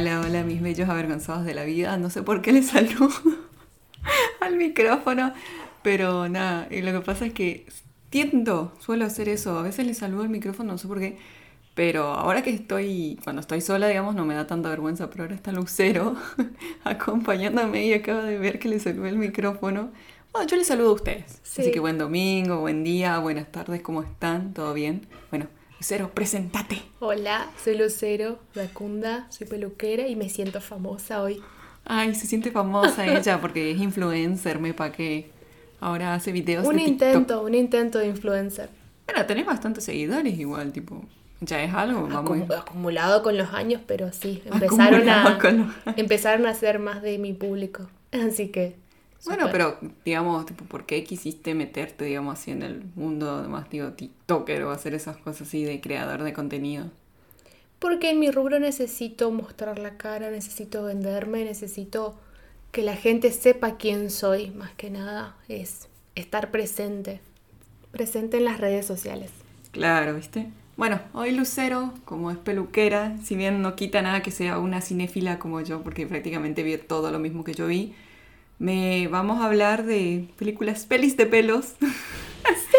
Hola, hola, mis bellos avergonzados de la vida. No sé por qué les saludo al micrófono, pero nada, y lo que pasa es que tiendo, suelo hacer eso. A veces les saludo al micrófono, no sé por qué. Pero ahora que estoy, cuando estoy sola, digamos, no me da tanta vergüenza, pero ahora está Lucero acompañándome y acaba de ver que le saludé el micrófono. Bueno, yo les saludo a ustedes. Así que buen domingo, buen día, buenas tardes, ¿cómo están? ¿Todo bien? Bueno, Lucero, presentate. Hola, soy Lucero Racunda, soy peluquera y me siento famosa hoy. Ay, se siente famosa ella porque es influencer, me pa' que ahora hace videos un de intento, un intento de influencer. Bueno, tenés bastantes seguidores igual, tipo, ya es algo, vamos. acumulado con los años, pero sí, empezaron a, empezaron a ser más de mi público. Así que bueno, pero digamos, tipo, ¿por qué quisiste meterte, digamos, así en el mundo más, digo, TikToker o hacer esas cosas así de creador de contenido? Porque en mi rubro necesito mostrar la cara, necesito venderme, necesito que la gente sepa quién soy, más que nada, es estar presente, presente en las redes sociales. Claro, ¿viste? Bueno, hoy Lucero, como es peluquera, si bien no quita nada que sea una cinéfila como yo, porque prácticamente vi todo lo mismo que yo vi, me vamos a hablar de películas, pelis de pelos. ¡Sí!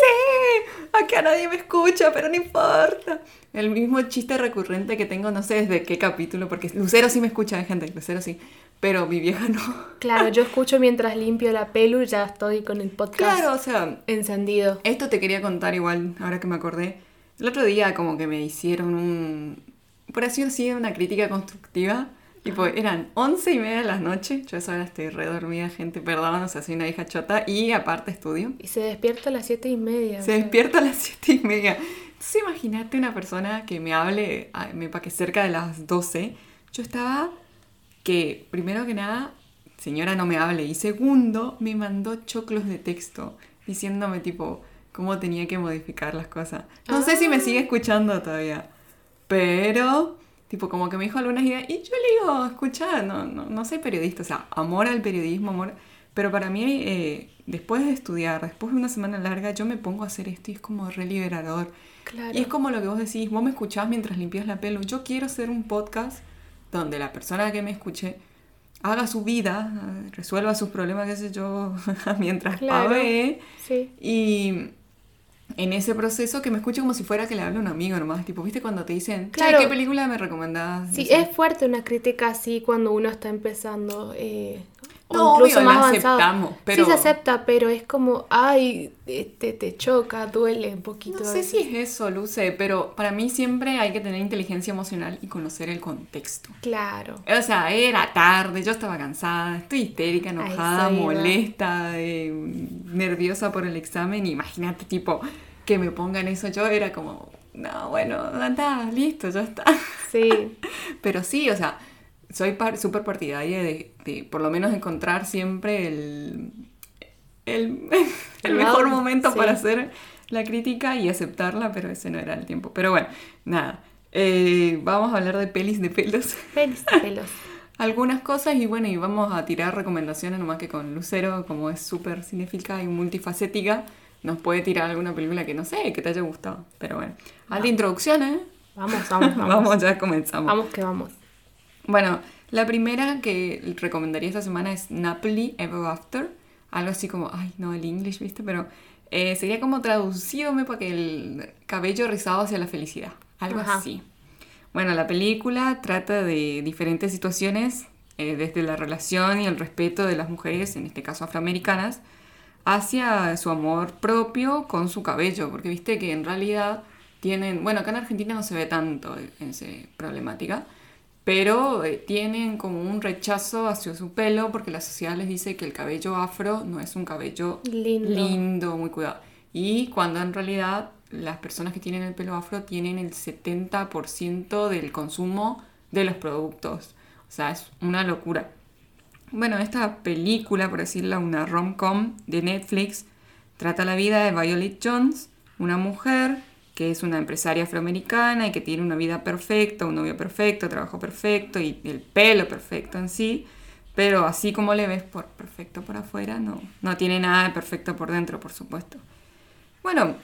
¡Sí! Acá nadie me escucha, pero no importa. El mismo chiste recurrente que tengo, no sé desde qué capítulo, porque Lucero sí me escucha, gente, Lucero sí, pero mi vieja no. Claro, yo escucho mientras limpio la pelu y ya estoy con el podcast claro, o sea, encendido. Esto te quería contar igual, ahora que me acordé. El otro día como que me hicieron un... Por así decirlo, una crítica constructiva Tipo, eran once y media de la noche, yo a esa hora estoy redormida, gente, perdón, o sea, soy una hija chota, y aparte estudio. Y se despierta a las siete y media. Se despierta a las siete y media. Entonces imagínate una persona que me hable, me para que cerca de las doce, yo estaba que, primero que nada, señora no me hable, y segundo, me mandó choclos de texto, diciéndome tipo, cómo tenía que modificar las cosas. No sé si me sigue ah. escuchando todavía, pero Tipo, como que me dijo algunas ideas y yo le digo, escucha, no, no, no soy periodista, o sea, amor al periodismo, amor... Pero para mí, eh, después de estudiar, después de una semana larga, yo me pongo a hacer esto y es como re liberador. Claro. Y es como lo que vos decís, vos me escuchás mientras limpias la pelo. Yo quiero hacer un podcast donde la persona que me escuche haga su vida, resuelva sus problemas, qué sé yo, mientras claro. Sí. Y en ese proceso que me escuche como si fuera que le hable a un amigo nomás. Tipo, ¿viste cuando te dicen, claro. ¿qué película me recomendás? Sí, es fuerte una crítica así cuando uno está empezando. Eh, no, incluso más aceptamos, pero... Sí se acepta, pero es como, ay, te, te choca, duele un poquito. No sé si es eso, Luce, pero para mí siempre hay que tener inteligencia emocional y conocer el contexto. Claro. O sea, era tarde, yo estaba cansada, estoy histérica, enojada, molesta, eh, nerviosa por el examen. Imagínate, tipo, que me pongan eso yo, era como, no, bueno, anda, listo, ya está. Sí. pero sí, o sea soy súper partidaria de, por lo menos encontrar siempre el, el, mejor momento para hacer la crítica y aceptarla, pero ese no era el tiempo. Pero bueno, nada. Eh, vamos a hablar de pelis de pelos. Pelis de pelos. Algunas cosas y bueno, y vamos a tirar recomendaciones nomás que con Lucero, como es súper cinéfica y multifacética, nos puede tirar alguna película que no sé, que te haya gustado. Pero bueno, a la introducción, ¿eh? Vamos, vamos, vamos. vamos, ya comenzamos. Vamos que vamos. Bueno, la primera que recomendaría esta semana es Napoli Ever After. Algo así como, ay, no, el English, ¿viste? Pero eh, sería como traducido para que el cabello rizado hacia la felicidad. Algo así. Bueno, la película trata de diferentes situaciones, eh, desde la relación y el respeto de las mujeres, en este caso afroamericanas, hacia su amor propio con su cabello, porque viste que en realidad tienen, bueno, acá en Argentina no se ve tanto esa problemática, pero eh, tienen como un rechazo hacia su pelo porque la sociedad les dice que el cabello afro no es un cabello lindo, muy cuidado. Y cuando en realidad las personas que tienen el pelo afro tienen el 70% del consumo de los productos. O sea, es una locura. Bueno, esta película, por decirla, una rom-com de Netflix, trata la vida de Violet Jones, una mujer que es una empresaria afroamericana y que tiene una vida perfecta, un novio perfecto, trabajo perfecto y el pelo perfecto en sí, pero así como le ves por perfecto por afuera, no, no tiene nada de perfecto por dentro, por supuesto. Bueno,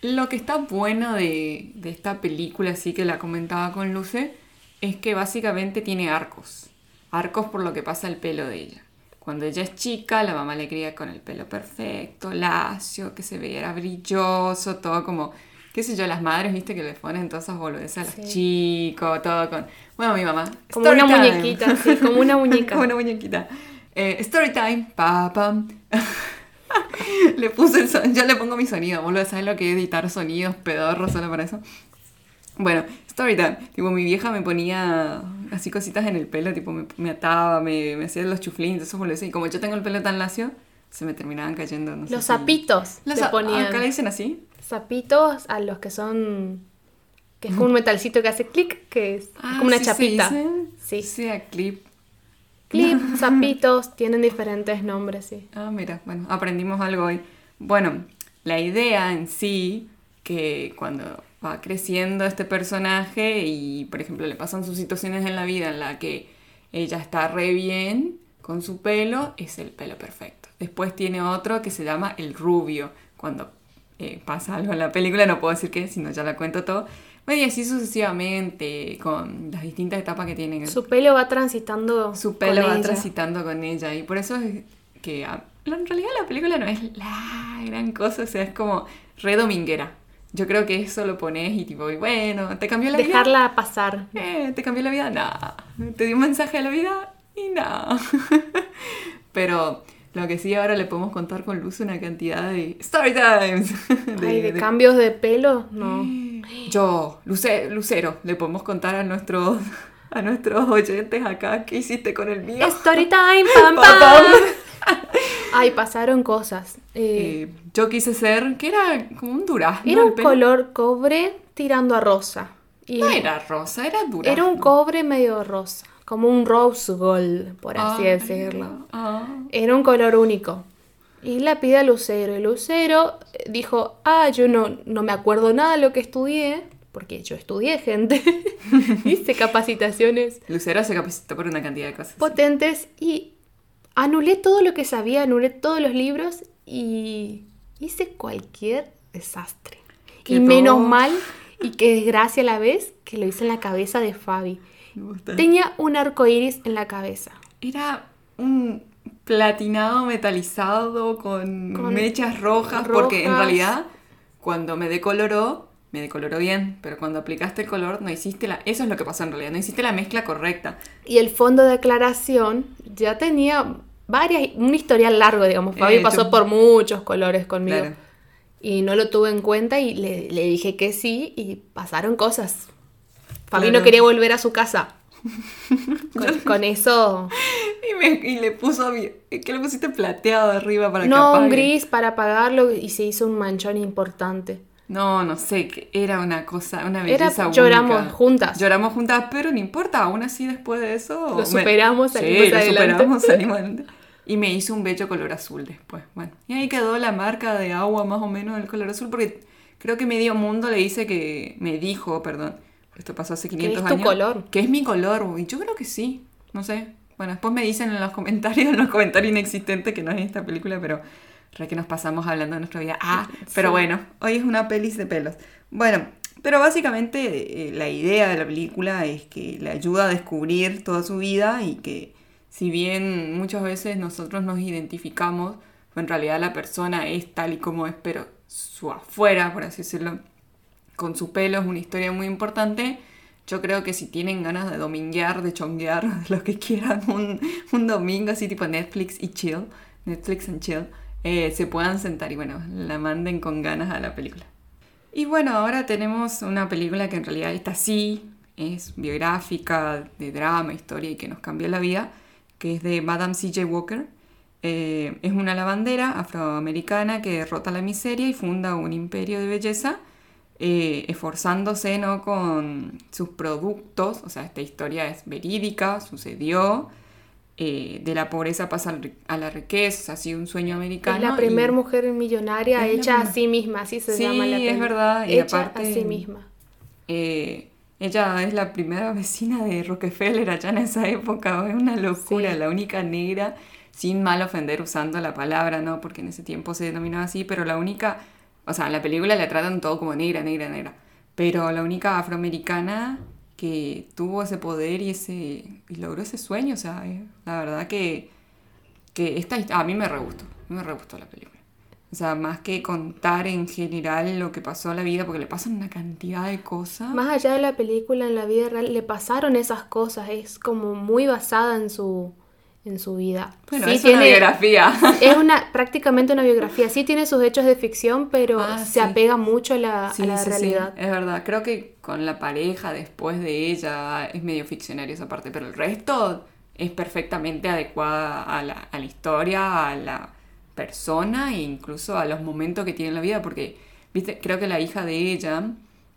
lo que está bueno de, esta película, así que la comentaba con Luce, es que básicamente tiene arcos. Arcos por lo que pasa el pelo de ella. Cuando ella es chica, la mamá le cría con el pelo perfecto, lacio, que se veía brilloso, todo como, qué sé yo, las madres, viste, que le ponen todas esas boludeces a los chicos, todo con... Bueno, mi mamá. Como una muñequita, sí, como una muñeca. como una muñequita. Eh, story time, pa, pam. le puse el son... yo le pongo mi sonido, boludo, ¿sabes lo que es editar sonidos pedorros solo para eso? Bueno, story time. Tipo, mi vieja me ponía así cositas en el pelo, tipo, me, ataba, me, me hacía los chuflines, eso boludo. Y como yo tengo el pelo tan lacio, se me terminaban cayendo. No los zapitos. Los te ponían. ¿Acá le dicen así? Zapitos a los que son. que es como un metalcito que hace clic, que es, ah, como una chapita. sí. Sí, a clip. Clip, zapitos, tienen diferentes nombres, sí. Ah, mira, bueno, aprendimos algo hoy. Bueno, la idea en sí, que cuando va creciendo este personaje y, por ejemplo, le pasan sus situaciones en la vida en la que ella está re bien con su pelo, es el pelo perfecto. Después tiene otro que se llama el rubio. Cuando eh, pasa algo en la película, no puedo decir qué, sino ya la cuento todo. Bueno, y así sucesivamente, con las distintas etapas que tiene. Su pelo va transitando. Su pelo va transitando con ella. Y por eso es que en realidad la película no es la gran cosa, o sea, es como re dominguera. Yo creo que eso lo pones y tipo, bueno, ¿te cambió la vida? Dejarla pasar. Eh, ¿Te cambió la vida? Nada. ¿Te dio un mensaje a la vida? Y nada. Pero lo que sí ahora le podemos contar con Luz una cantidad de story times. De, de, cambios de pelo, no. Yo, Lucero, le podemos contar a nuestros a nuestros oyentes acá qué hiciste con el mío. Story time, pam, pam. Ay, pasaron cosas. Eh, eh, yo quise ser, que era como un durazno. Era un color cobre tirando a rosa. Y no era rosa, era durazno. Era un cobre medio rosa, como un rose gold, por así decirlo. Ah. Era un color único. Y la pide a Lucero. Y Lucero dijo, ah, yo no, no me acuerdo nada de lo que estudié, porque yo estudié gente, hice capacitaciones. Lucero se capacitó por una cantidad de cosas. Potentes y anulé todo lo que sabía, anulé todos los libros y hice cualquier desastre. y menos mal, y qué desgracia a la vez, que lo hice en la cabeza de Fabi. Tenía un arco iris en la cabeza. Era un platinado metalizado con, mechas rojas, porque en realidad cuando me decoloró, me decoloró bien, pero cuando aplicaste el color no hiciste la... Eso es lo que pasó en realidad, no hiciste la mezcla correcta. Y el fondo de aclaración ya tenía varias, un historial largo, digamos. Fabi eh, pasó por muchos colores conmigo. Y no lo tuve en cuenta y le, dije que sí y pasaron cosas. Fabi no quería volver a su casa. con, eso. Y, le puso. ¿Qué le pusiste plateado arriba para no, que No, un gris para apagarlo y se hizo un manchón importante. No, no sé, que era una cosa, una belleza era, Lloramos juntas. Lloramos juntas, pero no importa, aún así después de eso... Lo superamos, salimos sí, lo superamos, salimos adelante. Y me hizo un bello color azul después. Bueno, y ahí quedó la marca de agua más o menos del color azul, porque creo que medio mundo le dice que, me dijo, perdón, esto pasó hace 500 años. ¿Que es tu color? Que es mi color, y yo creo que sí, no sé. Bueno, después me dicen en los comentarios, en los comentarios inexistentes, que no es esta película, pero re que nos pasamos hablando de nuestra vida. Ah, pero bueno, hoy es una pelis de pelos. Bueno, pero básicamente eh, la idea de la película es que le ayuda a descubrir toda su vida y que si bien muchas veces nosotros nos identificamos, en realidad la persona es tal y como es, pero su afuera, por así decirlo, con su pelo es una historia muy importante. Yo creo que si tienen ganas de dominguear, de chonguear, lo que quieran, un, domingo así tipo Netflix y chill, Netflix and chill, eh, se puedan sentar y bueno, la manden con ganas a la película. Y bueno, ahora tenemos una película que en realidad está así, es biográfica, de drama, historia y que nos cambió la vida que es de Madame C.J. Walker. Eh, es una lavandera afroamericana que derrota la miseria y funda un imperio de belleza, eh, esforzándose ¿no? con sus productos. O sea, esta historia es verídica, sucedió. Eh, de la pobreza pasa a la riqueza, así un sueño americano. Es la primera mujer millonaria hecha a sí misma, así se llama la Sí, es verdad. Y hecha a sí misma. Ella es la primera vecina de Rockefeller allá en esa época, es una locura, la única negra, sin mal ofender usando la palabra, ¿no? Porque en ese tiempo se denominaba así, pero la única, o sea, en la película la tratan todo como negra, negra, negra, pero la única afroamericana que tuvo ese poder y ese y logró ese sueño. O sea, eh, la verdad que, que esta, a mí me re gustó, me re gustó la película. O sea, más que contar en general lo que pasó en la vida, porque le pasan una cantidad de cosas. Más allá de la película, en la vida real le pasaron esas cosas. Es como muy basada en su, en su vida. bueno, Sí es una biografía. Es una, prácticamente una biografía. Sí tiene sus hechos de ficción, pero Ah, se sí. apega mucho a la, Sí, a la realidad. es verdad. Creo que con la pareja después de ella es medio ficcionario esa parte, pero el resto es perfectamente adecuada a la, a la historia, a la persona e incluso a los momentos que tiene en la vida, porque viste, creo que la hija de ella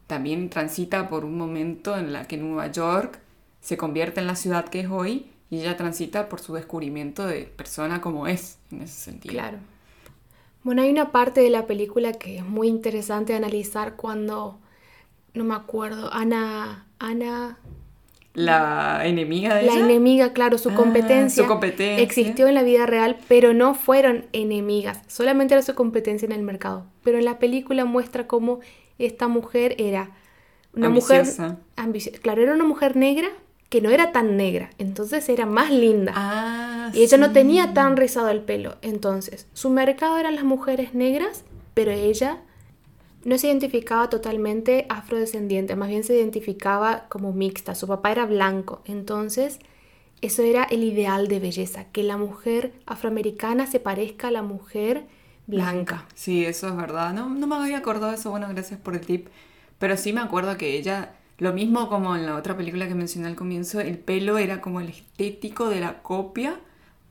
también transita por un momento en la que Nueva York se convierte en la ciudad que es hoy y ella transita por su descubrimiento de persona como es en ese sentido. Claro. Bueno, hay una parte de la película que es muy interesante analizar cuando, no me acuerdo, Ana, Ana, La enemiga de la ella. enemiga, claro, su Ah, competencia, su competencia. existió en la vida real, pero no fueron enemigas, solamente era su competencia en el mercado. Pero en la película muestra cómo esta mujer era una Ambiciosa. mujer ambiciosa. Claro, era una mujer negra que no era tan negra, entonces era más linda. Ah, Y ella no tenía tan rizado el pelo. Entonces, su mercado eran las mujeres negras, pero ella no se identificaba totalmente afrodescendiente, más bien se identificaba como mixta. Su papá era blanco. Entonces, eso era el ideal de belleza, que la mujer afroamericana se parezca a la mujer blanca. Sí, eso es verdad. No, no me había acordado de eso. Bueno, gracias por el tip. Pero sí me acuerdo que ella, lo mismo como en la otra película que mencioné al comienzo, el pelo era como el estético de la copia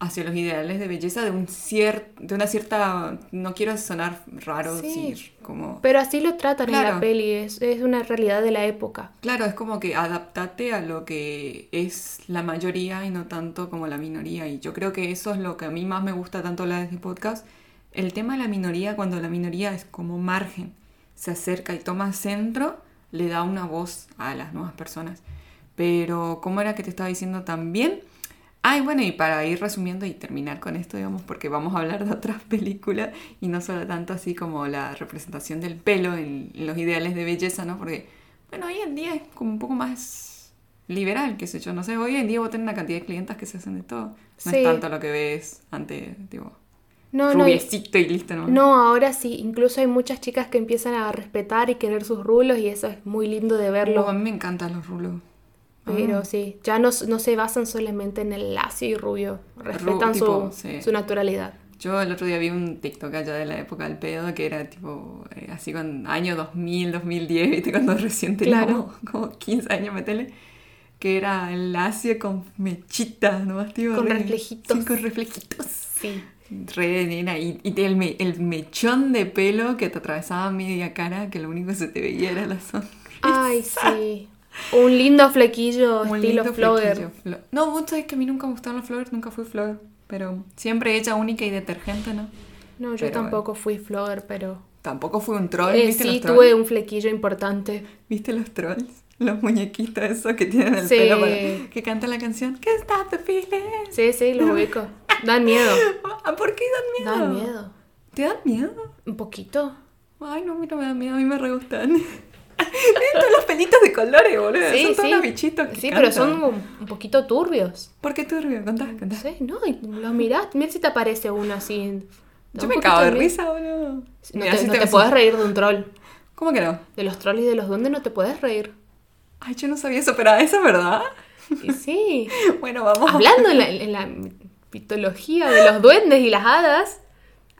hacia los ideales de belleza de un cier- de una cierta, no quiero sonar raro Sí. decir, como Pero así lo tratan en la Claro. peli, es, es una realidad de la época. Claro, es como que adaptate a lo que es la mayoría y no tanto como la minoría. Y yo creo que eso es lo que a mí más me gusta tanto hablar de este podcast. El tema de la minoría, cuando la minoría es como margen, se acerca y toma centro, le da una voz a las nuevas personas. Pero, ¿cómo era que te estaba diciendo también? Ay, bueno, y para ir resumiendo y terminar con esto, digamos, porque vamos a hablar de otras películas y no solo tanto así como la representación del pelo en, en los ideales de belleza, ¿no? Porque, bueno, hoy en día es como un poco más liberal, qué sé yo, no sé, hoy en día vos tenés una cantidad de clientas que se hacen de todo. No Sí. es tanto lo que ves antes, tipo, No, no, rubiecito y listo, ¿no? No, ahora sí, incluso hay muchas chicas que empiezan a respetar y querer sus rulos y eso es muy lindo de verlo. Oh, a mí me encantan los rulos. Pero Ah. sí, ya no, no se basan solamente en el lacio y rubio, respetan su, tipo, sí. su naturalidad. Yo el otro día vi un TikTok allá de la época del pedo que era tipo eh, así con año 2000, 2010, ¿viste? Cuando recién teníamos como 15 años, metele. Que era el lacio con mechitas, ¿no? Tío, Con re- reflejitos. Sí, con reflejitos. Sí. Re nena. Y, y el, me- el mechón de pelo que te atravesaba media cara, que lo único que se te veía era la sonrisa. Ay, sí. Un lindo flequillo Un estilo lindo flogger. flequillo. Flo- No, vos sabés que a mí nunca me gustaron los flores, nunca fui flogger. Pero siempre hecha única y detergente, ¿no? No, yo Pero tampoco fui flogger, pero... Tampoco fui un troll, Eh, ¿viste sí, los trolls? tuve un flequillo importante. ¿Viste los trolls? Los muñequitos esos que tienen el Sí. pelo para... que cantan la canción ¿Qué está the feeling? Sí, sí, lo ubico. Dan miedo. Ah, ¿Por qué dan miedo? Dan miedo. ¿Te dan miedo? Un poquito. Ay, no, a mí no me dan miedo, a mí me re gustan. Todos los pelitos de colores, boludo. Sí, son todos sí. los bichitos que Sí, pero son un, poquito turbios. ¿Por qué turbio? Contá, contá. Sí, no, y los mirás, mira si te aparece uno así. Da Yo me cago de risa, boludo. No te, si no te- te puedes reír de un troll. ¿Cómo que no? De los trolls y de los duendes no te puedes reír. Ay, yo no sabía eso, pero ¿eso es verdad? Sí. Bueno, vamos. Hablando en la, en la mitología de los duendes y las hadas,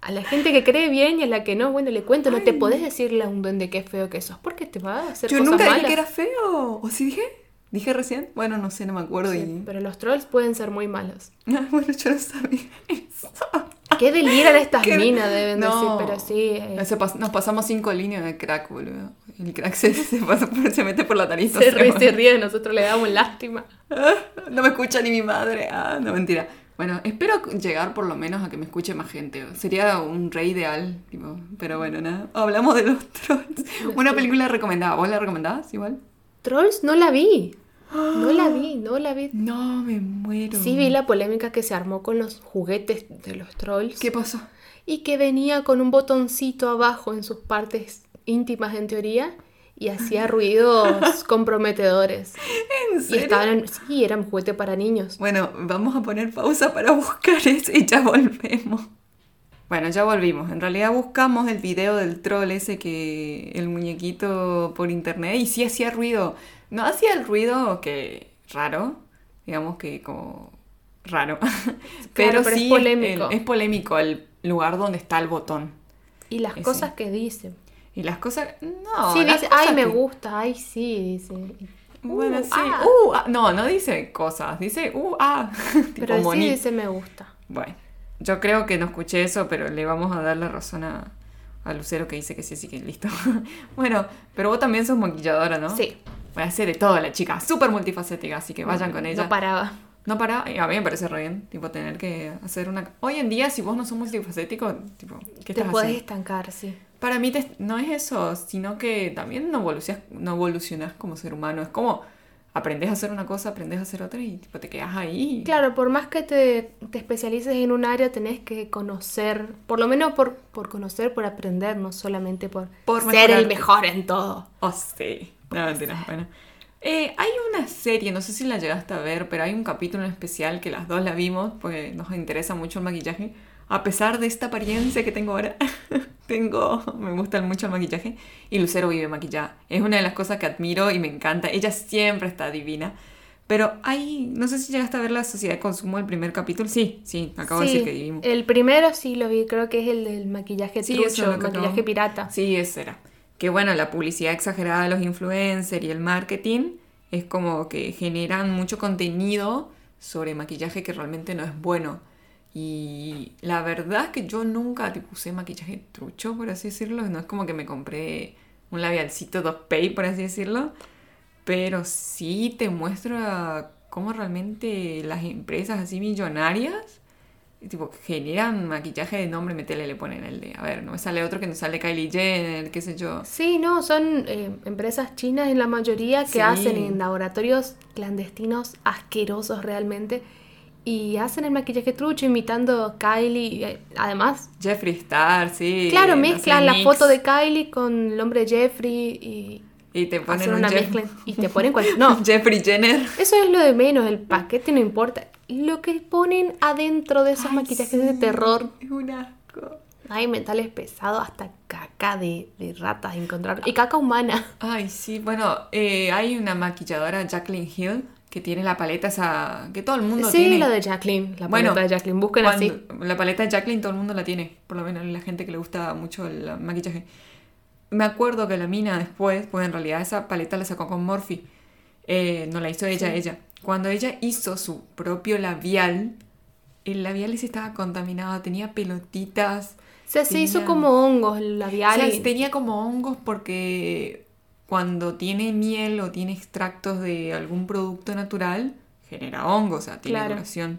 a la gente que cree bien y a la que no, bueno, le cuento, no te podés decirle a un duende qué feo que sos, porque te va a hacer Yo cosas nunca dije malas. que era feo. ¿O sí dije? ¿Dije recién? Bueno, no sé, no me acuerdo. Sí, y... pero los trolls pueden ser muy malos. Ah, bueno, yo no sabía eso. Qué deliran estas Qué- minas, deben No. decir, pero sí. eh, pas- Nos pasamos cinco líneas de crack, boludo. El crack se, se, pasa por- se mete por la nariz. se, ríe, se ríe, nosotros le damos lástima. No me escucha ni mi madre. Ah, no, mentira. Bueno, espero llegar por lo menos a que me escuche más gente. Sería un re ideal, tipo, pero bueno, nada. Hablamos de los trolls. Una película recomendada. ¿Vos la recomendabas igual? Trolls no la vi. No la vi, no la vi. No, me muero. Sí vi la polémica que se armó con los juguetes de los trolls. ¿Qué pasó? Y que venía con un botoncito abajo en sus partes íntimas en teoría. Y hacía ruidos comprometedores. ¿En Y serio? estaban en, sí, era un juguete para niños. Bueno, vamos a poner pausa para buscar eso y ya volvemos. Bueno, ya volvimos. En realidad buscamos el video del troll ese que el muñequito por internet y sí hacía ruido. No hacía el ruido que raro, digamos que como raro. pero, pero es sí el- polémico. es polémico el lugar donde está el botón. Y las Ese. cosas que dice. Y las cosas... No, sí, dice, ay, me gusta, ay, sí, dice. Bueno, Uh, sí. ah. Uh, ah. No, no dice cosas. Dice, uh, ah. tipo Pero sí moni- dice me gusta. Bueno, yo creo que no escuché eso, pero le vamos a dar la razón a, a Lucero que dice que sí, sí, que listo. bueno, pero vos también sos maquilladora, ¿no? Sí. Voy a hacer de todo la chica, súper multifacética, así que vayan con ella. No paraba. No para, y a mí me parece re bien, tipo, tener que hacer una... Hoy en día, si vos no sos multifacético, tipo, ¿qué Te estás puedes haciendo? estancar, sí. Para mí te- no es eso, sino que también no evolucionas, no evolucionas como ser humano. Es como aprendes a hacer una cosa, aprendes a hacer otra y tipo, te quedas ahí. Claro, por más que te, te especialices en un área, tenés que conocer, por lo menos por, por conocer, por aprender, no solamente por, Por ser el mejor en todo. Oh, sí. No, bueno. Eh, hay una serie, no sé si la llegaste a ver, pero hay un capítulo en especial que las dos la vimos porque nos interesa mucho el maquillaje. A pesar de esta apariencia que tengo ahora, tengo, me gusta mucho el maquillaje y Lucero vive maquillada. Es una de las cosas que admiro y me encanta. Ella siempre está divina. Pero hay, no sé si llegaste a ver la sociedad de consumo, el primer capítulo. Sí, sí, acabo de Sí, decir que vivimos. el primero sí lo vi, creo que es el del maquillaje Sí, trucho, el maquillaje acabo- pirata. Sí, ese era. Que bueno, la publicidad exagerada de los influencers y el marketing es como que generan mucho contenido sobre maquillaje que realmente no es bueno. Y la verdad es que yo nunca tipo, usé maquillaje trucho, por así decirlo. No es como que me compré un labialcito 2Pay, por así decirlo. Pero sí te muestra cómo realmente las empresas así millonarias tipo, generan maquillaje de nombre, metele, le ponen el de, a ver, no me sale otro que no sale Kylie Jenner, qué sé yo. Sí, no, son eh, empresas chinas en la mayoría que Sí. hacen en laboratorios clandestinos asquerosos realmente y hacen el maquillaje trucho imitando Kylie. eh, Además, Jeffree Star, sí. claro, mezclan la mix foto de Kylie con el hombre Jeffrey y Y te ponen una Jeff- mezcla y te ponen cualquier... No, Jeffree Jenner. eso es lo de menos, el paquete no importa. Lo que ponen adentro de esos Ay, maquillajes de sí, terror, Es un asco. hay metales pesados, hasta caca de, de ratas encontrar y caca humana. Ay, sí, bueno, eh, hay una maquilladora, Jacqueline Hill, que tiene la paleta esa, que todo el mundo Sí, tiene. la de Jacqueline, la Bueno, paleta de Jacqueline, busquen así. La paleta de Jacqueline todo el mundo la tiene, por lo menos la gente que le gusta mucho el maquillaje. Me acuerdo que la mina después, pues en realidad esa paleta la sacó con Morphe, Eh, no la hizo ella, Sí. ella. Cuando ella hizo su propio labial, el labial ese estaba contaminado, tenía pelotitas. O sea, se hizo tenía- como hongos el O labial. sea, y- tenía como hongos porque cuando tiene miel o tiene extractos de algún producto natural, genera hongos, o sea, tiene Claro. duración.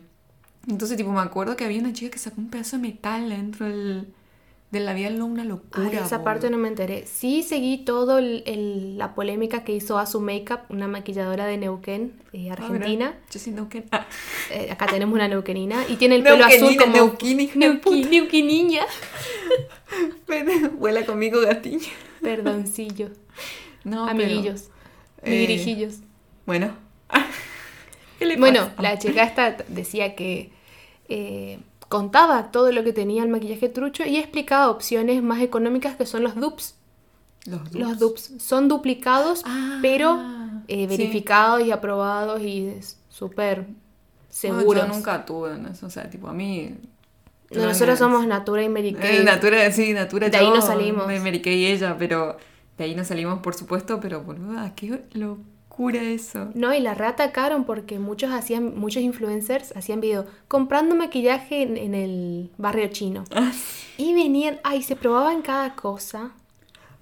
Entonces, tipo, me acuerdo que había una chica que sacó un pedazo de metal dentro del, del labial, no, una locura. Ay, esa parte no me enteré. Sí seguí el- la polémica que hizo Azu Makeup, una maquilladora de Neuquén, eh, Ah, Argentina. Yo sí, Neuquén. Ah, Eh, acá tenemos una neuquenina y tiene el pelo azul como Neuquén, hija de Neuqui- puta. neuquiniña. ven, vuela conmigo, gatiño. Perdoncillo. No, pero, Amiguillos. eh, Migrijillos. Bueno. ¿Qué le Bueno, la chica esta decía que eh, contaba todo lo que tenía el maquillaje trucho y explicaba opciones más económicas que son los dupes. Los Los dupes. dupes son duplicados, Ah, pero eh, sí. verificados y aprobados y es súper No, seguros. yo nunca tuve en eso, o sea, tipo, a mí... No, Nosotros somos Natura y Mary Eh, Kay. Natura, sí, Natura. De ahí yo, no salimos. Me Mary Kay y ella, pero de ahí no salimos, por supuesto, pero boluda, qué locura eso. No, y la reatacaron porque muchos hacían, muchos influencers hacían video comprando maquillaje en, en el barrio chino. Ah, Y venían, ay, se probaban cada cosa.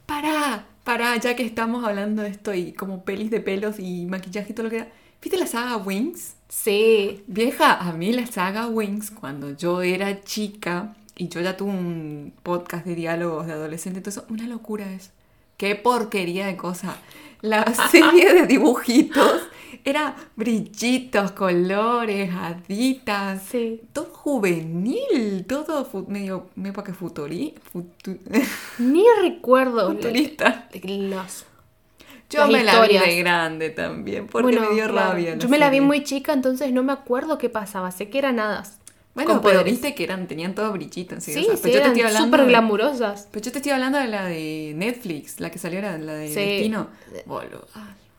Pará, pará, ya que estamos hablando de esto y como pelis de pelos y maquillaje y todo lo que era. ¿Viste la saga Wings? Sí, Vieja, a mí la saga Wings, cuando yo era chica y yo ya tuve un podcast de diálogos de adolescente, eso, una locura es. Qué porquería de cosa. La serie de dibujitos era brillitos, colores, haditas, sí. todo juvenil, todo medio, medio para que futuri, futu- Ni recuerdo futurista. los Yo las me la vi de grande también, porque Bueno, me dio claro. rabia. Yo me la vi muy chica, entonces no me acuerdo qué pasaba. Sé que eran hadas. Bueno, con pero viste que eran, tenían todo brillitos. Sí, o sea, sí, pero yo te estoy hablando súper de- glamurosas. Pero yo te estoy hablando de la de Netflix, la que salió era la de Sí. Destino. Boludo.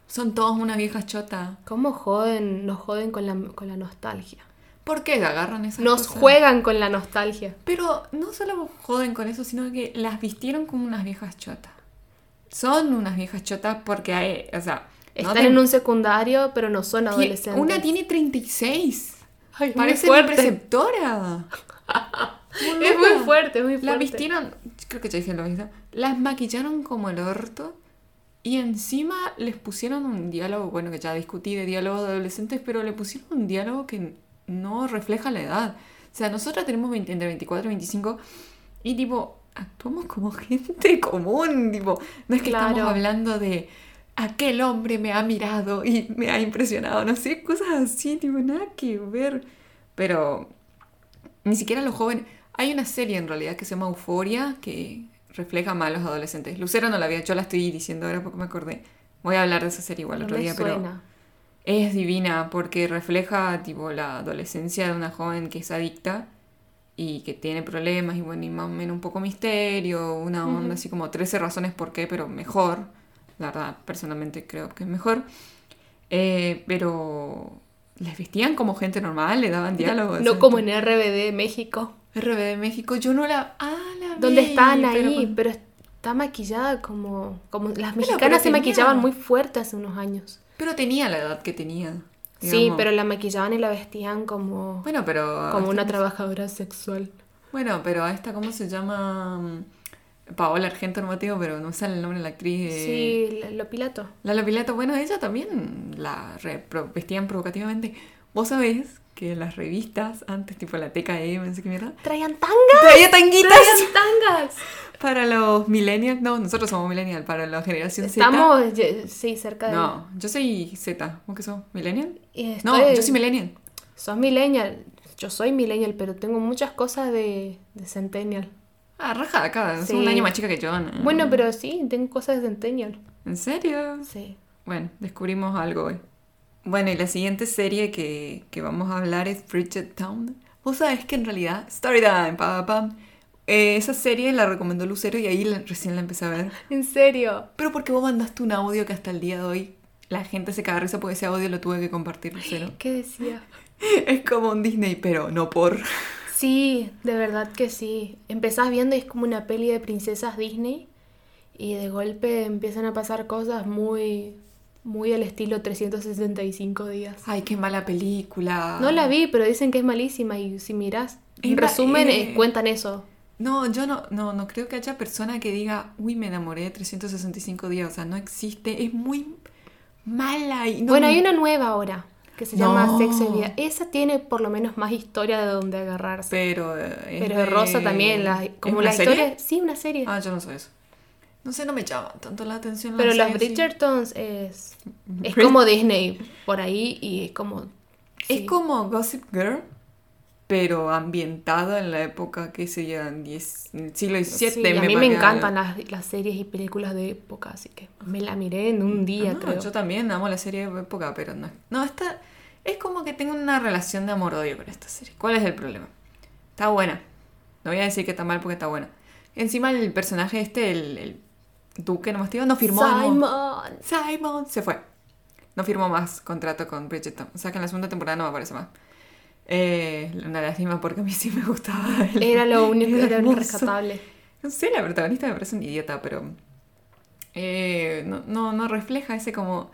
Son todos unas viejas chotas. ¿Cómo joden, nos joden con la, con la nostalgia? ¿Por qué agarran esas Nos cosas? juegan con la nostalgia. Pero no solo joden con eso, sino que las vistieron como unas viejas chotas. Son unas viejas chotas porque hay, o sea, no Están te- en un secundario, pero no son adolescentes. Una tiene 36. Ay, muy Parece mi fuerte. preceptora. Es muy fuerte, es muy fuerte. La vistieron, creo que ya dije lo mismo, las maquillaron como el orto y encima les pusieron un diálogo, bueno, que ya discutí de diálogos de adolescentes, pero le pusieron un diálogo que no refleja la edad. O sea, nosotros tenemos 20 entre 24 y 25 y tipo, actuamos como gente común, tipo, no es que Claro. estamos hablando de aquel hombre me ha mirado y me ha impresionado, no sé, cosas así, tipo, nada que ver. Pero ni siquiera los jóvenes. Hay una serie en realidad que se llama Euforia que refleja mal a los adolescentes. Lucero no la había, yo la estoy diciendo ahora porque me acordé. Voy a hablar de esa serie igual No otro día, pero es divina porque refleja tipo la adolescencia de una joven que es adicta y que tiene problemas y bueno, y más o menos un poco misterio, una onda así como 13 razones por qué, pero mejor. La verdad, personalmente creo que es mejor. Eh, pero les vestían como gente normal, le daban diálogos. No como en RBD México. RBD México, yo no la. Ah, la Donde pero ahí, con- pero está maquillada como. como las pero mexicanas se tenía- maquillaban muy fuerte hace unos años. Pero tenía la edad que tenía. Sí, pero la maquillaban y la vestían como. Bueno, pero. como una trabajadora sexual. Bueno, pero a esta, ¿cómo se llama? Paola Argento Mateo, pero no sale el nombre de la actriz. de- Sí, la- lo pilato. Lala Pilato, bueno, ella también la vestían provocativamente. Vos sabés que las revistas, antes, tipo la TKM, no sé qué mierda, Traían tangas. traía tanguitas Traían tangas. para los millennials. No, nosotros somos millennials, para la generación Z. Estamos, sí, cerca de. No, yo soy Z. ¿Vos qué sos? ¿Millennial? Y No, estoy- yo soy millennial. Sos millennial. Yo soy millennial, pero tengo muchas cosas de, de centennial. Ah, raja de acá, sos Sí. un año más chica que yo. ¿no? Bueno, pero sí, tengo cosas de centennial. ¿En serio? Sí. Bueno, descubrimos algo hoy. Bueno, y la siguiente serie que, que vamos a hablar es Bridgerton. Vos sabés que en realidad, Storytime, pa, pam. Eh, esa serie la recomendó Lucero y ahí la- recién la empecé a ver. ¿En serio? Pero porque vos mandaste un audio que hasta el día de hoy la gente se caga risa porque ese audio lo tuve que compartir Lucero. ¿Qué decía? Es como un Disney, pero no por. Sí, de verdad que sí. Empezás viendo y es como una peli de princesas Disney y de golpe empiezan a pasar cosas muy, muy al estilo 365 días. Ay, qué mala película. No la vi, pero dicen que es malísima y si mirás, en resumen, eh, eh, cuentan eso. No, yo no, no, no creo que haya persona que diga, uy, me enamoré de 365 días. O sea, no existe. Es muy mala y no bueno, me- hay una nueva ahora que se No. llama Sexo y Vida. Esa tiene por lo menos más historia de donde agarrarse. Pero eh, es Pero de Rosa también, la, ¿Es como la serie? historia. Sí, una serie. Ah, yo no sé eso. No sé, no me llama tanto la atención. Pero las. Bridgertons es, es como Disney por ahí y es como... Es como Gossip Girl, pero ambientado en la época que sería en el siglo XVII. Sí, a mí me encantan las, las series y películas de época, así que me la miré en un día, Ah, creo. Yo también amo la serie de época, pero no. No, esta. Es como que tengo una relación de amor-odio con esta serie. ¿Cuál es el problema? Está buena. No voy a decir que está mal porque está buena. Encima el personaje este, el, el duque nomás tío, no firmó. no. Simon. Simon se fue. No firmó más contrato con Bridgerton. O sea que en la segunda temporada no me aparece más. Eh, una lástima porque a mí sí me gustaba. Era lo único, era, lo hermoso. rescatable. No sé, la protagonista me parece un idiota, pero eh, no, no, no refleja ese como...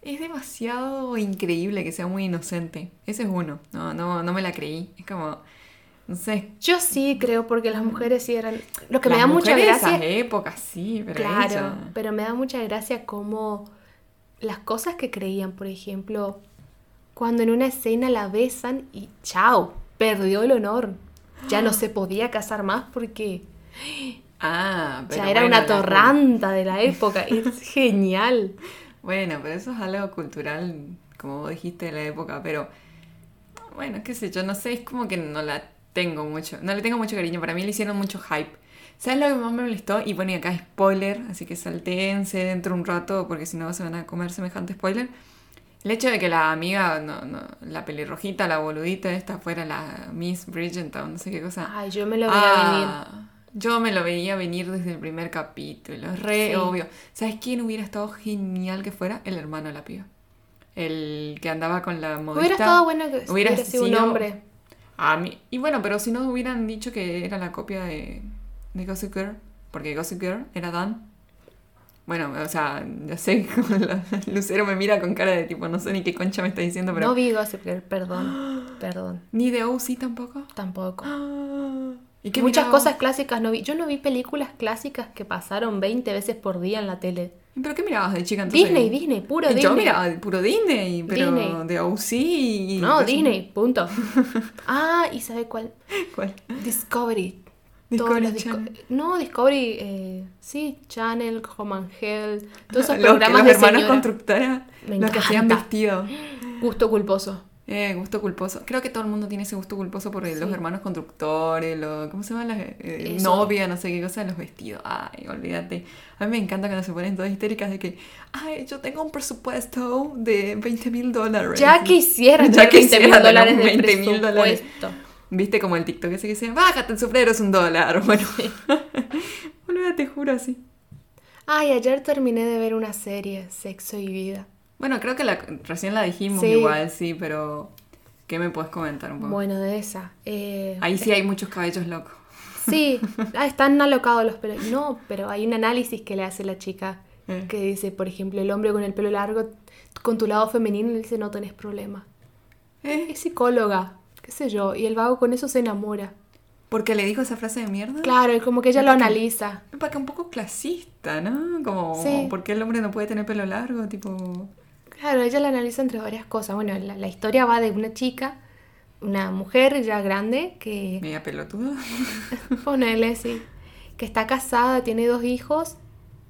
Es demasiado increíble que sea muy inocente. Ese es uno. No, no, no me la creí. Es como... No sé. Yo sí creo porque las mujeres sí eran... Lo que me da mucha gracia... esas épocas, sí, pero Claro, ella- pero me da mucha gracia como las cosas que creían, por ejemplo, cuando en una escena la besan y chao, perdió el honor. Ya no se podía casar más porque Ah, pero ya era bueno, una la- torranta de la época. Es genial. Bueno, pero eso es algo cultural, como vos dijiste, de la época, pero bueno, qué sé yo, no sé, es como que no la tengo mucho, no le tengo mucho cariño, para mí le hicieron mucho hype. ¿Sabes lo que más me molestó? Y bueno, y acá spoiler, así que saltéense dentro un rato porque si no se van a comer semejante spoiler. El hecho de que la amiga, no, no, la pelirrojita, la boludita esta fuera la Miss Bridgerton, no sé qué cosa. Ay, yo me lo veía venir. Ah, Yo me lo veía venir desde el primer capítulo, es re Sí. obvio. ¿Sabes quién hubiera estado genial que fuera? El hermano de la piba. El que andaba con la modista. Hubiera estado bueno que hubiera hubiera, sido un hombre. A mí, y bueno, pero si no hubieran dicho que era la copia de, de Gossip Girl, porque Gossip Girl era Dan. Bueno, o sea, ya sé, como la- Lucero me mira con cara de tipo, no sé ni qué concha me está diciendo, pero... No vi Gossip Girl, perdón. Perdón. Ni de OC tampoco. Tampoco. Ah, ¿Y qué Muchas cosas clásicas no vi. Yo no vi películas clásicas que pasaron 20 veces por día en la tele. ¿Pero qué mirabas de chica entonces? Disney, Disney, puro Disney. Yo miraba puro Disney, pero Disney. de OC y... No, Disney, punto. Ah, ¿y sabe cuál? ¿Cuál? Discovery. Discovery Todos los disco- Channel. No, Discovery, eh, sí, Channel, Home and todos esos los, programas los de hermanos señora. constructora, Me los que hacían vestido. Gusto culposo. Eh, gusto culposo. Creo que todo el mundo tiene ese gusto culposo por los hermanos constructores, los, ¿cómo se llaman las eh, novia, no sé qué cosa, los vestidos? Ay, olvídate. A mí me encanta cuando se ponen todas histéricas de que, ay, yo tengo un presupuesto de 20 mil dólares. Ya quisiera Ya tener 20 quisiera mil dólares de 20.000 dólares. ¿Viste como el TikTok ese que dice, bájate el sombrero, es un dólar? Bueno, olvídate, te juro así. Ay, ayer terminé de ver una serie, Sexo y Vida. Bueno, creo que la, recién la dijimos Sí. igual, sí, pero ¿qué me puedes comentar un poco? Bueno, de esa. eh, Ahí sí hay muchos cabellos locos. Sí, ah, están alocados los pelos. No, pero hay un análisis que le hace la chica Eh. que dice, por ejemplo, el hombre con el pelo largo, con tu lado femenino, le dice, no tenés problema. ¿Eh? Es psicóloga, qué sé yo, y el vago con eso se enamora. Porque le dijo esa frase de mierda. Claro, es como que ella lo analiza. Me parece un poco clasista, ¿no? Como, Sí. ¿por qué el hombre no puede tener pelo largo? Tipo, Claro, ella la analiza entre varias cosas. Bueno, la, la historia va de una chica, una mujer ya grande, que media pelotuda. Ponele, sí. Que está casada, tiene dos hijos,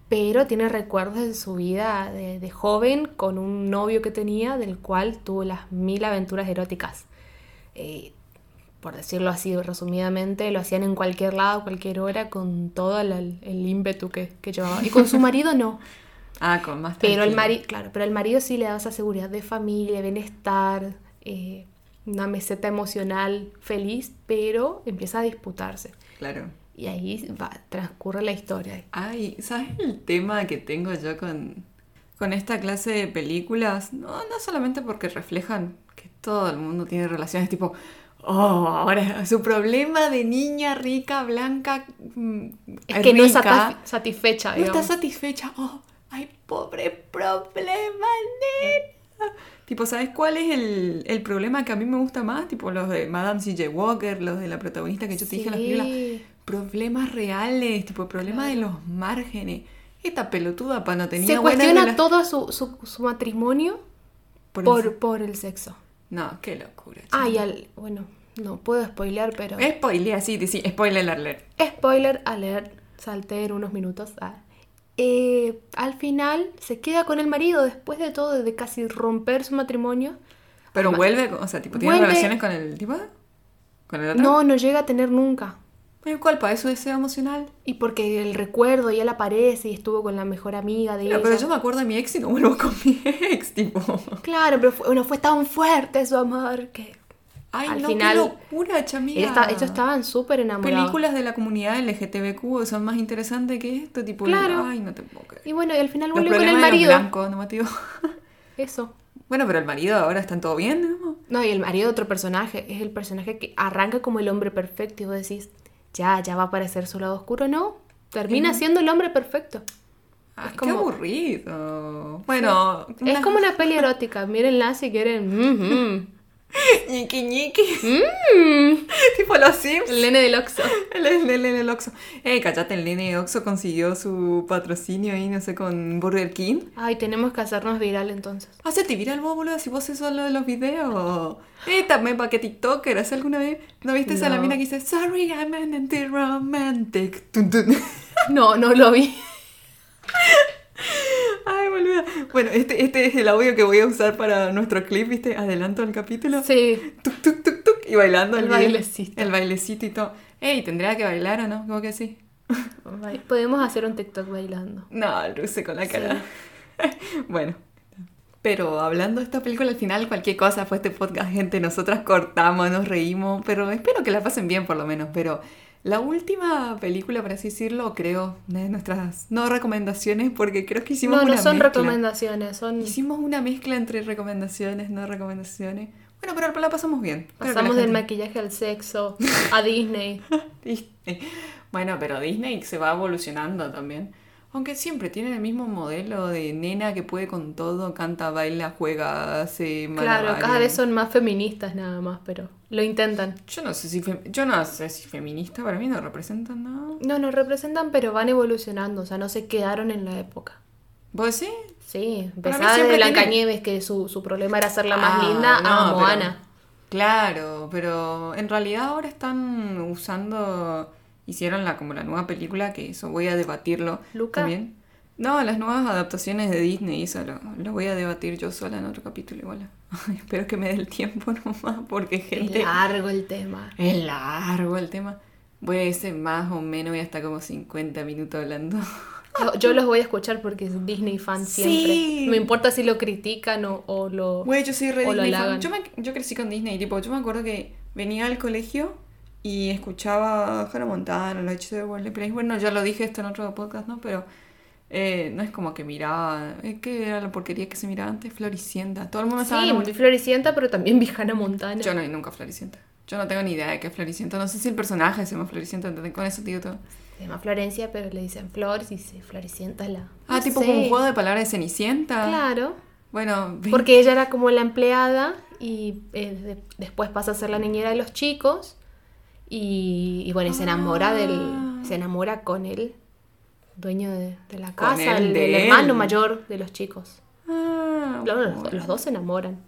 pero tiene recuerdos de su vida de, de joven con un novio que tenía, del cual tuvo las mil aventuras eróticas. Eh, por decirlo así resumidamente, lo hacían en cualquier lado, cualquier hora, con todo el, el ímpetu que, que llevaba. Y con su marido no. Ah, con más Pero el marido, claro, pero el marido sí le da esa seguridad de familia, bienestar, eh, una meseta emocional feliz, pero empieza a disputarse. Claro. Y ahí va, transcurre la historia. Ay, ¿sabes el tema que tengo yo con, con esta clase de películas? No, no solamente porque reflejan que todo el mundo tiene relaciones tipo, oh, ahora su problema de niña rica, blanca, mm, Es que no está satisfecha, no está satisfecha. Oh, ay, pobre problema, nena. Tipo, ¿sabes cuál es el, el problema que a mí me gusta más? Tipo, los de Madame C.J. Walker, los de la protagonista que yo te dije en las películas. Problemas reales, tipo, problemas de los márgenes. Esta pelotuda para no tenía Se cuestiona todo su, su, su matrimonio Por por, el- por el sexo. No, qué locura. Ah, y al, bueno, no puedo spoilear, pero... Spoiler, sí, sí, spoiler alert. Spoiler alert, salté unos minutos. Ah. Eh, al final se queda con el marido después de todo, de casi romper su matrimonio. Pero vuelve, o sea, tipo, ¿tiene Vuelve- relaciones con el tipo? ¿Con el otro? No, no llega a tener nunca. ¿Pero ¿Cuál? ¿Para eso deseo emocional? Y porque el recuerdo y él aparece y estuvo con la mejor amiga de Mira, ella. pero yo me acuerdo de mi ex y no vuelvo con mi ex, tipo. Claro, pero fue, bueno, fue tan fuerte su amor que Ay, Al no, final- qué locura, chamiga. ellos, esta- ellos estaban súper enamorados. Películas de la comunidad LGTBQ son más interesantes que esto, tipo, Claro. ay, no te puedo creer. Y bueno, y al final vuelve con el marido. blancos, no. Eso. Bueno, pero el marido ahora están todo bien, ¿no? No, y el marido de otro personaje es el personaje que arranca como el hombre perfecto y vos decís, ya, ya va a aparecer su lado oscuro. No, termina siendo el hombre perfecto. Ay, Es qué como- aburrido. Bueno, Es como una peli erótica. Mírenla si quieren. ñiqui ñiqui. Mm. tipo los Sims. El nene del Oxxo. El, el, el, el Oxxo. Eh, callate, el nene de Oxxo consiguió su patrocinio ahí, no sé, con Burger King. Ay, tenemos que hacernos viral entonces. Hacete viral vos, boludo, si vos haces solo de los videos. Eh, también para que TikToker, ¿hace alguna vez? ¿No viste esa No. la mina que dice, Sorry, I'm an anti-romantic? No, no lo vi. Ay, boluda. Bueno, este, este es el audio que voy a usar para nuestro clip, ¿viste? Adelanto el capítulo. Sí. Tuk, tuk, tuk, tuk. Y bailando El video. bailecito. El bailecito y todo. Ey, ¿tendría que bailar o no? ¿Cómo que sí? Podemos hacer un TikTok bailando. No, Luce con la cara. bueno. Pero hablando de esta película, al final cualquier cosa fue este podcast, gente. Nosotras cortamos, nos reímos, pero espero que la pasen bien por lo menos. Pero la última película, por así decirlo, creo, de nuestras no recomendaciones, porque creo que hicimos No, no una son mezcla. recomendaciones, son... Hicimos una mezcla entre recomendaciones, no recomendaciones. Bueno, pero la pasamos bien. Pasamos del gente- maquillaje al sexo, a Disney. Disney. Bueno, pero Disney se va evolucionando también. Aunque siempre tiene el mismo modelo de nena que puede con todo, canta, baila, juega, hace Claro, cada vez son más feministas nada más, pero lo intentan. Yo no sé si yo no sé si feminista para mí no representan nada. No, nos representan, pero van evolucionando, o sea, no se quedaron en la época. ¿Vos? Sí, mí empezaba siempre de tiene- Blancanieves, que su, su problema era hacerla más Ah, linda, no, a pero- Moana. Claro, pero en realidad ahora están usando, hicieron la como la nueva película, que eso voy a debatirlo ¿Luca? también. No, las nuevas adaptaciones de Disney, eso lo, lo voy a debatir yo sola en otro capítulo igual. Espero que me dé el tiempo nomás, porque Es gente... largo el tema. Es largo el tema. Voy a irse más o menos, voy a estar como 50 minutos hablando. Yo, yo los voy a escuchar porque es Disney fan siempre. Sí. No me importa si lo critican o, o lo... Güey, yo soy re Disney fan. Yo, me- yo crecí con Disney, tipo, yo me acuerdo que venía al colegio y escuchaba Hannah Montana, los hechizos de Waverly Place. Bueno, ya lo dije esto en otro podcast, ¿no? Pero eh, no es como que miraba, es que era la porquería que se miraba antes, Floricienta. Todo el mundo estaba Sí, vi Floricienta, pero también vi Hannah Montana. Yo no vi nunca Floricienta. Yo no tengo ni idea de qué es Floricienta. No sé si el personaje se llama Floricienta. Con eso te digo todo. Se llama Florencia, pero le dicen Flor y dice Floricienta es la... Ah, tipo sé. como un juego de palabras de Cenicienta. Claro, Bueno, porque ella era como la empleada y eh, de- después pasa a ser la niñera de los chicos y, y bueno, y se enamora Ah. del... Se enamora con el dueño de, de la casa, el, de hermano mayor de los chicos. Ah, Los, los- bueno. los dos se enamoran.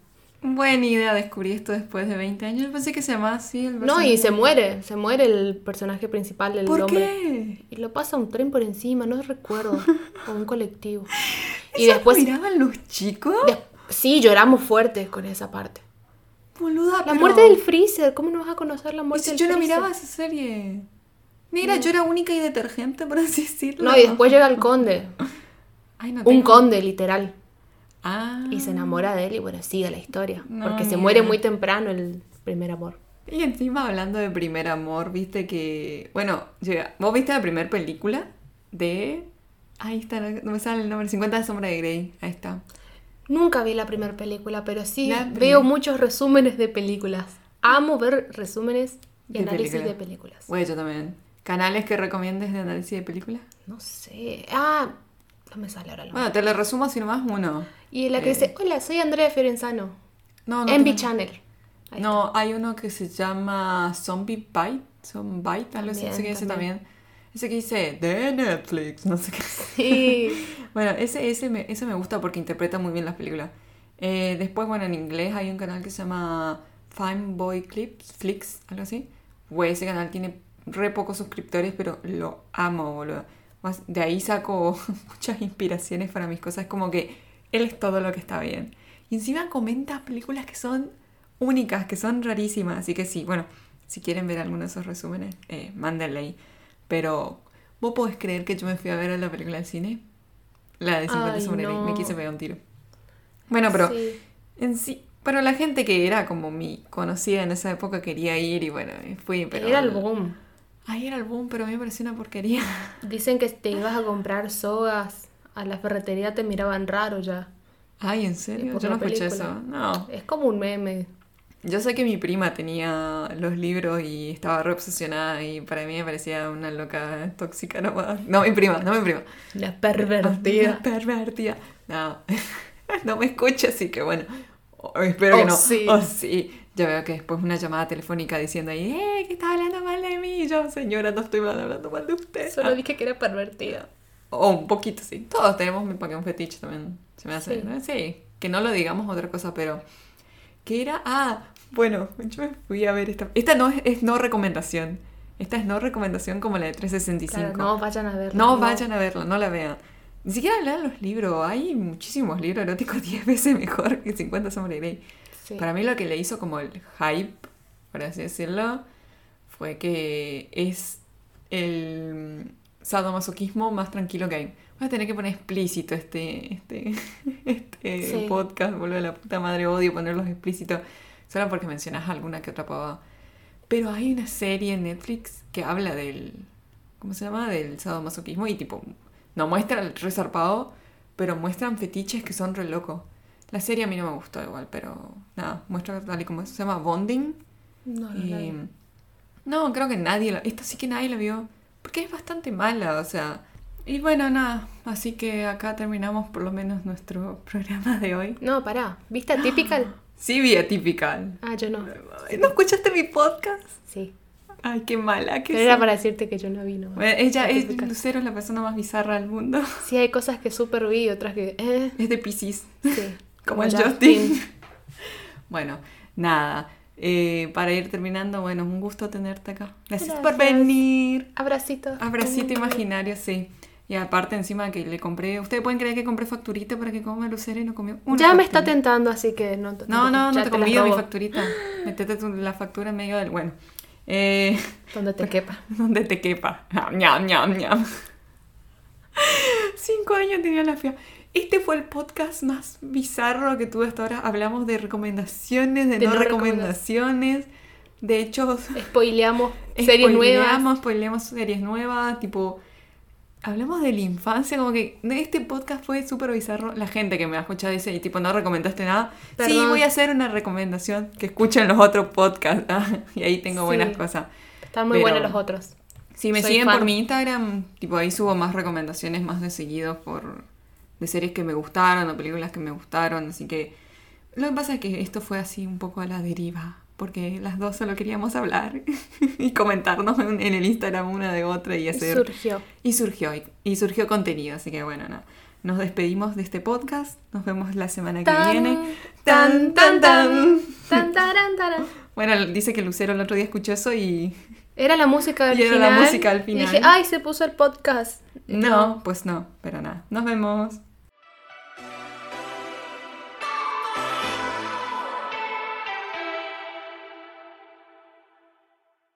Buena idea, descubrí esto después de 20 años. Yo pensé que se llamaba así el No, personaje. y se muere, se muere el personaje principal, el ¿Por hombre. qué? Y lo pasa un tren por encima, no recuerdo, o un colectivo. Y ¿Eso después, miraban los chicos? des- sí, lloramos fuerte con esa parte. Boluda, La pero- muerte del Freezer, ¿cómo no vas a conocer la ¿Y muerte si del yo no Freezer? miraba esa serie? Mira, yo era única y detergente, por así decirlo. No, y después llega el conde, Ay, no un conde literal, Ah. y se enamora de él y bueno, sigue la historia. No, porque se muere muy temprano el primer amor. Y encima hablando de primer amor, viste que... Bueno. ¿vos viste la primera película de... Ahí está, no me sale el nombre, 50 sombras de Grey. Ahí está. Nunca vi la primera película, pero sí La veo primer- muchos resúmenes de películas. Amo ver resúmenes y De análisis película. de películas. Bueno, yo también. ¿Canales que recomiendes de análisis de películas? No sé. Ah, no me sale ahora nombre. Bueno, te lo resumo así nomás uno. Y la que Eh. dice, hola, soy Andrea Fiorenzano. No, no. Envy Channel. Ahí No, hay uno que se llama Zombie Bite. Zombie Bite, algo así. Ese que dice también. también. Ese que dice de Netflix, no sé qué. Sí. Bueno, ese, ese, me, ese me gusta porque interpreta muy bien las películas. Eh, después, bueno, en inglés hay un canal que se llama Fine Boy Clips, Flix, algo así. Güey, ese canal tiene re pocos suscriptores, pero lo amo, boludo. Más- De ahí saco muchas inspiraciones para mis cosas. Como que él es todo lo que está bien. Y encima comenta películas que son únicas, que son rarísimas. Así que sí, bueno, si quieren ver alguno de esos resúmenes, eh, mándenle ahí. Pero, ¿vos podés creer que yo me fui a ver a la película del cine? La de 50 Ay, sobre Grey. Me no. quise pegar un tiro. Bueno, pero Sí. en sí, pero la gente que era como mi conocida en esa época quería ir y bueno, fui, pero... Era el boom. Ay, era el boom, pero a mí me pareció una porquería. Dicen que te ibas a comprar sogas a la ferretería te miraban raro ya. Ay, ¿en serio? Yo no la escuché eso. No. Es como un meme. Yo sé que mi prima tenía los libros y estaba re obsesionada y para mí me parecía una loca tóxica nomás. No, mi prima, no mi prima. La pervertida. Una pervertida. No, no me escucha, así que bueno. Espero Oh, que no. sí. Oh, sí. Ya veo que después una llamada telefónica diciendo ahí, ¡eh! que está hablando mal de mí. Y yo, señora, no estoy hablando mal de usted. Solo Ah, dije que era pervertida. O un poquito, sí. Todos tenemos un un fetiche también. Se me hace. Sí. ¿no? Sí. Que no lo digamos otra cosa, pero. ¿Qué era? Ah, bueno, yo me fui a ver esta. Esta no es, es no recomendación. Esta es no recomendación como la de 365. Claro, no vayan a verla. No vayan a verla, no la vean. Ni siquiera lean los libros. Hay muchísimos libros eróticos 10 veces mejor que 50 Sombras de Grey. Sí. Para mí lo que le hizo como el hype, por así decirlo, fue que es el sadomasoquismo más tranquilo que hay. Voy a tener que poner explícito este, este, este Sí. podcast, boludo, de la puta madre, odio ponerlos explícitos, solo porque mencionas alguna que otra pavada. Pero hay una serie en Netflix que habla del, ¿cómo se llama? Del sadomasoquismo y tipo, no muestra el resarpado, pero muestran fetiches que son re locos. La serie a mí no me gustó igual, pero nada, muestra tal y como es. se llama Bonding. No, no, Y, no. no, creo que nadie la... Esta sí que nadie la vio. Porque es bastante mala, o sea... Y bueno, nada. Así que acá terminamos por lo menos nuestro programa de hoy. No, pará. ¿Viste Atypical? Sí, vi Atypical. Ah, yo no. ¿No escuchaste mi podcast? Sí. Ay, qué mala que Pero era para decirte que yo no vi. Bueno, ella es... Lucero es la persona más bizarra del mundo. Sí, hay cosas que súper vi y otras que... Eh, Es de Pisces. sí. Como el Justin. Bueno, nada. eh, para ir terminando, bueno, un gusto tenerte acá. Gracias, por venir. Abracito. Abracito imaginario, sí. Y aparte encima que le compré, ustedes pueden creer que compré facturita para que coma Lucero y no comió una Ya me está tentando, así que no. No, no, no te la convido mi facturita. Metete tu- la factura en medio del, bueno, eh, Donde te quepa. donde te quepa. Ñam, ñam, ñam. Años tenía la fea. Este fue el podcast más bizarro que tuve hasta ahora. Hablamos de recomendaciones, de, De no, no recomendaciones, de hechos Spoileamos series nuevas. Spoileamos, series nuevas, tipo... Hablamos de la infancia, como que este podcast fue súper bizarro. La gente que me ha escuchado dice, y tipo, no recomendaste nada. Sí, voy a hacer una recomendación, que escuchen los otros podcasts. ah, y ahí tengo Sí. buenas cosas. Están muy Pero- buenos los otros. Si me Soy siguen fan. por mi Instagram, tipo, ahí subo más recomendaciones más de seguido por... De series que me gustaron o películas que me gustaron, así que... Lo que pasa es que esto fue así un poco a la deriva, porque las dos solo queríamos hablar y comentarnos en, en el Instagram una de otra y Y hacer... surgió. Y surgió, y, y surgió contenido, así que bueno, no. Nos despedimos de este podcast, nos vemos la semana que Tan, viene. tan, tan, tan. Tan, taran, taran. Bueno, dice que Lucero el otro día escuchó eso y... Era la música al Y era final. la música al Y final. dije, ay, se puso el podcast. No, pues no, pero nada. Nos vemos.